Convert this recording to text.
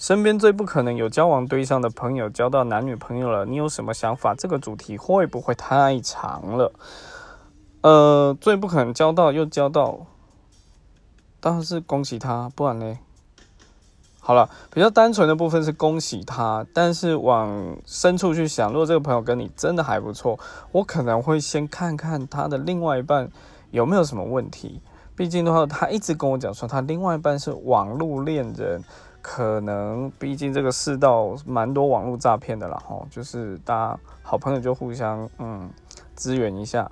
身边最不可能有交往对象的朋友交到男女朋友了，你有什么想法？这个主题会不会太长了？呃，最不可能交到又交到，当然是恭喜他，不然呢？好了，比较单纯的部分是恭喜他，但是往深处去想，如果这个朋友跟你真的还不错，我可能会先看看他的另外一半有没有什么问题。毕竟的话，他一直跟我讲说他另外一半是网络恋人，可能毕竟这个世道蛮多网络诈骗的啦，吼，就是大家好朋友就互相嗯支援一下。